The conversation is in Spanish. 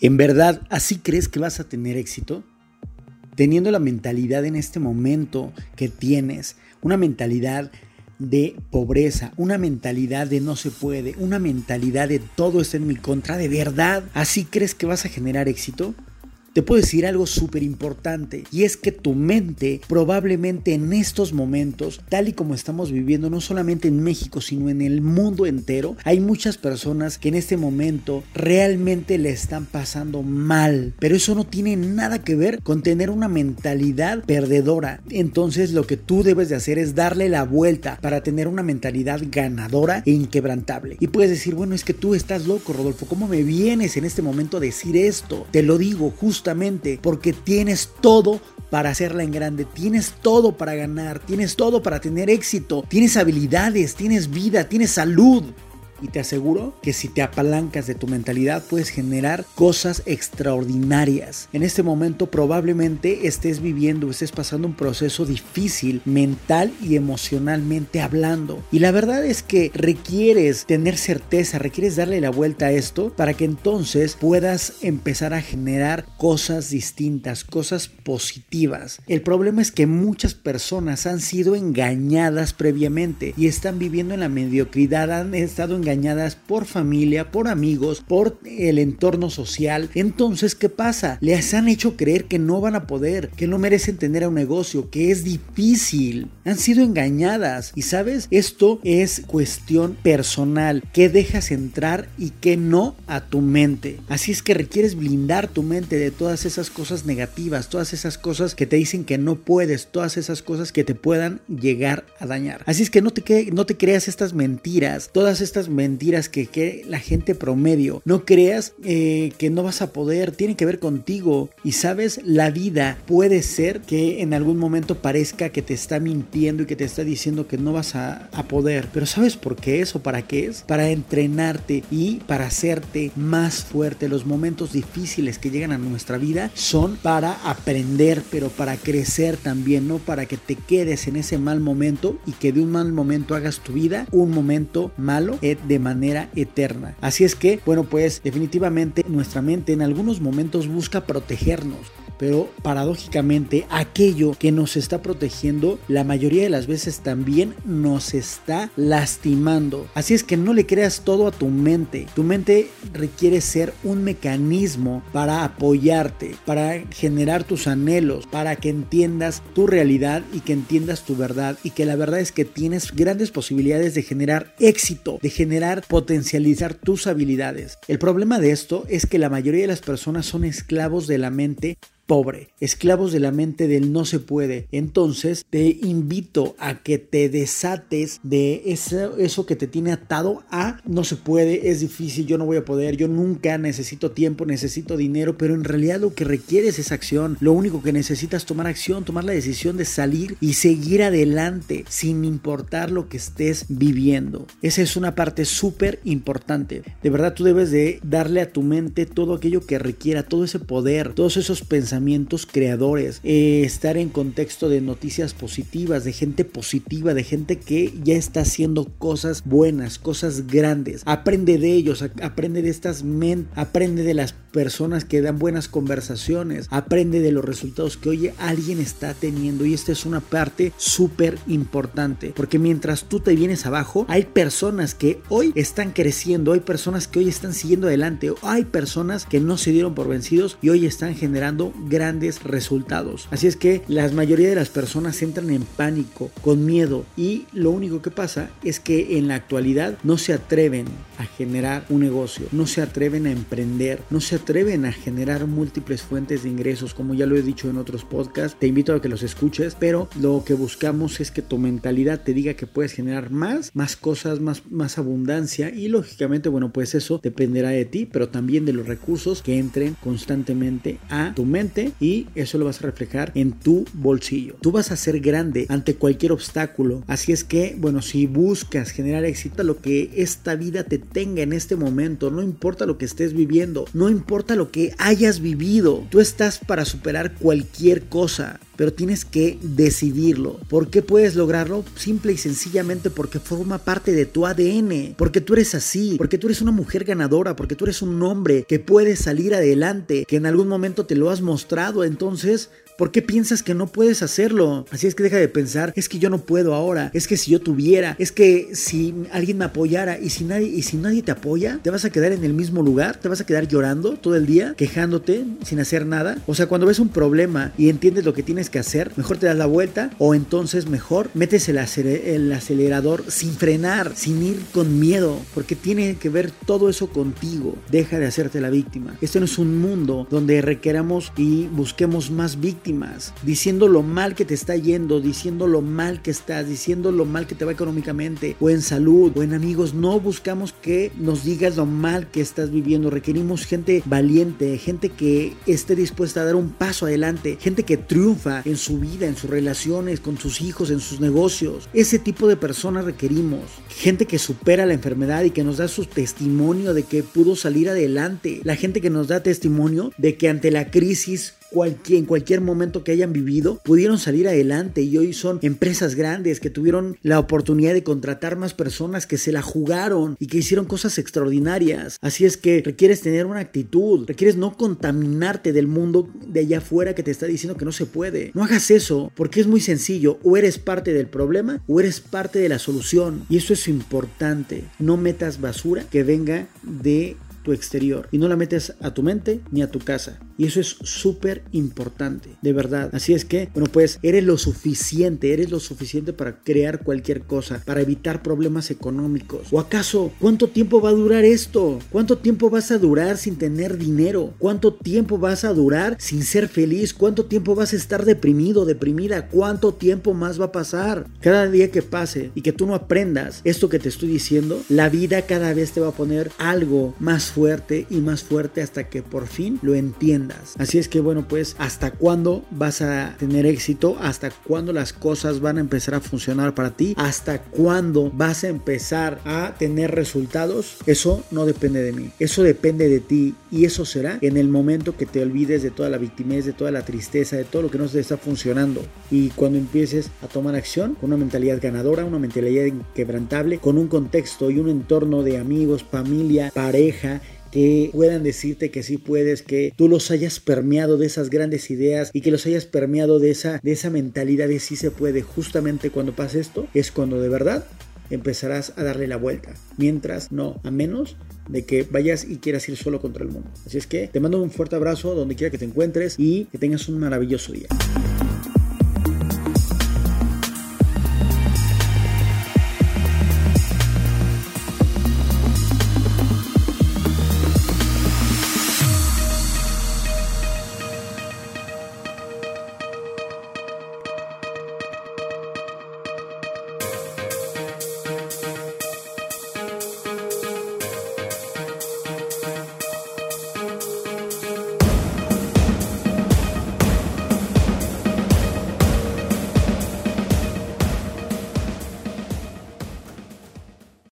¿En verdad así crees que vas a tener éxito? Teniendo la mentalidad en este momento que tienes, una mentalidad de pobreza, una mentalidad de no se puede, una mentalidad de todo está en mi contra, ¿de verdad así crees que vas a generar éxito? Te puedo decir algo súper importante y es que tu mente probablemente en estos momentos, tal y como estamos viviendo no solamente en México, sino en el mundo entero, hay muchas personas que en este momento realmente le están pasando mal, pero eso no tiene nada que ver con tener una mentalidad perdedora. Entonces lo que tú debes de hacer es darle la vuelta para tener una mentalidad ganadora e inquebrantable. Y puedes decir, bueno, es que tú estás loco, Rodolfo, ¿cómo me vienes en este momento a decir esto? Te lo digo justo porque tienes todo para hacerla en grande, tienes todo para ganar, tienes todo para tener éxito, tienes habilidades, tienes vida, tienes salud y te aseguro que si te apalancas de tu mentalidad puedes generar cosas extraordinarias. En este momento probablemente estés viviendo, estés pasando un proceso difícil mental y emocionalmente hablando. Y la verdad es que requieres tener certeza, requieres darle la vuelta a esto para que entonces puedas empezar a generar cosas distintas, cosas positivas. El problema es que muchas personas han sido engañadas previamente y están viviendo en la mediocridad, han estado engañadas engañadas por familia, por amigos, por el entorno social. Entonces, ¿qué pasa? Les han hecho creer que no van a poder, que no merecen tener un negocio, que es difícil. Han sido engañadas. Y sabes, esto es cuestión personal. ¿Qué dejas entrar y qué no a tu mente? Así es que requieres blindar tu mente de todas esas cosas negativas, todas esas cosas que te dicen que no puedes, todas esas cosas que te puedan llegar a dañar. Así es que no te, no te creas estas mentiras, todas estas mentiras que, que la gente promedio. No creas eh, que no vas a poder, tiene que ver contigo. Y sabes, la vida puede ser que en algún momento parezca que te está mintiendo y que te está diciendo que no vas a, a poder. Pero ¿sabes por qué es o para qué es? Para entrenarte y para hacerte más fuerte. Los momentos difíciles que llegan a nuestra vida son para aprender, pero para crecer también, no para que te quedes en ese mal momento y que de un mal momento hagas tu vida un momento malo. De manera eterna. Así es que, bueno, pues definitivamente nuestra mente en algunos momentos busca protegernos pero paradójicamente aquello que nos está protegiendo la mayoría de las veces también nos está lastimando. Así es que no le creas todo a tu mente. Tu mente requiere ser un mecanismo para apoyarte, para generar tus anhelos, para que entiendas tu realidad y que entiendas tu verdad y que la verdad es que tienes grandes posibilidades de generar éxito, de generar, potencializar tus habilidades. El problema de esto es que la mayoría de las personas son esclavos de la mente pobre, esclavos de la mente del no se puede. Entonces te invito a que te desates de eso, que te tiene atado a no se puede, es difícil, yo no voy a poder, yo nunca necesito tiempo, necesito dinero, pero en realidad lo que requieres es acción. Lo único que necesitas tomar acción, tomar la decisión de salir y seguir adelante sin importar lo que estés viviendo. Esa es una parte súper importante. De verdad tú debes de darle a tu mente todo aquello que requiera, todo ese poder, todos esos pensamientos creadores, eh, estar en contexto de noticias positivas, de gente positiva, de gente que ya está haciendo cosas buenas, cosas grandes. Aprende de ellos, aprende de estas mentes, aprende de las personas que dan buenas conversaciones, aprende de los resultados que hoy alguien está teniendo y esta es una parte súper importante porque mientras tú te vienes abajo hay personas que hoy están creciendo, hay personas que hoy están siguiendo adelante, hay personas que no se dieron por vencidos y hoy están generando grandes resultados. Así es que la mayoría de las personas entran en pánico, con miedo y lo único que pasa es que en la actualidad no se atreven a generar un negocio, no se atreven a emprender, no se atreven a generar múltiples fuentes de ingresos, como ya lo he dicho en otros podcasts, te invito a que los escuches, pero lo que buscamos es que tu mentalidad te diga que puedes generar más, más cosas, más, más abundancia y lógicamente, bueno, pues eso dependerá de ti, pero también de los recursos que entren constantemente a tu mente y eso lo vas a reflejar en tu bolsillo. Tú vas a ser grande ante cualquier obstáculo. Así es que, bueno, si buscas generar éxito, lo que esta vida te tenga en este momento, no importa lo que estés viviendo, no importa lo que hayas vivido, tú estás para superar cualquier cosa. Pero tienes que decidirlo. ¿Por qué puedes lograrlo? Simple y sencillamente porque forma parte de tu ADN, porque tú eres así, porque tú eres una mujer ganadora, porque tú eres un hombre que puede salir adelante, que en algún momento te lo has mostrado, entonces ¿Por qué piensas que no puedes hacerlo? Así es que deja de pensar, es que yo no puedo ahora, es que si yo tuviera, es que si alguien me apoyara y si nadie y si nadie te apoya, te vas a quedar en el mismo lugar, te vas a quedar llorando todo el día, quejándote sin hacer nada. O sea, cuando ves un problema y entiendes lo que tienes que hacer, mejor te das la vuelta o entonces mejor metes el, el acelerador sin frenar, sin ir con miedo, porque tiene que ver todo eso contigo. Deja de hacerte la víctima. Este no es un mundo donde requeramos y busquemos más víctimas diciendo lo mal que te está yendo, diciendo lo mal que estás, diciendo lo mal que te va económicamente, o en salud, o en amigos. No buscamos que nos digas lo mal que estás viviendo. Requerimos gente valiente, gente que esté dispuesta a dar un paso adelante, gente que triunfa en su vida, en sus relaciones, con sus hijos, en sus negocios. Ese tipo de personas requerimos. Gente que supera la enfermedad y que nos da su testimonio de que pudo salir adelante. La gente que nos da testimonio de que ante la crisis en cualquier momento que hayan vivido, pudieron salir adelante y hoy son empresas grandes que tuvieron la oportunidad de contratar más personas que se la jugaron y que hicieron cosas extraordinarias. Así es que requieres tener una actitud, requieres no contaminarte del mundo de allá afuera que te está diciendo que no se puede. No hagas eso porque es muy sencillo, o eres parte del problema o eres parte de la solución. Y eso es importante. No metas basura que venga de tu exterior y no la metes a tu mente ni a tu casa. Y eso es súper importante, de verdad. Así es que, bueno, pues eres lo suficiente, eres lo suficiente para crear cualquier cosa, para evitar problemas económicos. ¿O acaso cuánto tiempo va a durar esto? ¿Cuánto tiempo vas a durar sin tener dinero? ¿Cuánto tiempo vas a durar sin ser feliz? ¿Cuánto tiempo vas a estar deprimido, deprimida? ¿Cuánto tiempo más va a pasar? Cada día que pase y que tú no aprendas esto que te estoy diciendo, la vida cada vez te va a poner algo más fuerte y más fuerte hasta que por fin lo entiendas. Así es que bueno, pues hasta cuándo vas a tener éxito, hasta cuándo las cosas van a empezar a funcionar para ti, hasta cuándo vas a empezar a tener resultados, eso no depende de mí, eso depende de ti y eso será en el momento que te olvides de toda la victimez, de toda la tristeza, de todo lo que no te está funcionando. Y cuando empieces a tomar acción con una mentalidad ganadora, una mentalidad inquebrantable, con un contexto y un entorno de amigos, familia, pareja, que puedan decirte que sí puedes, que tú los hayas permeado de esas grandes ideas y que los hayas permeado de esa, de esa mentalidad de sí se puede. Justamente cuando pasa esto es cuando de verdad empezarás a darle la vuelta. Mientras no, a menos de que vayas y quieras ir solo contra el mundo. Así es que te mando un fuerte abrazo donde quiera que te encuentres y que tengas un maravilloso día.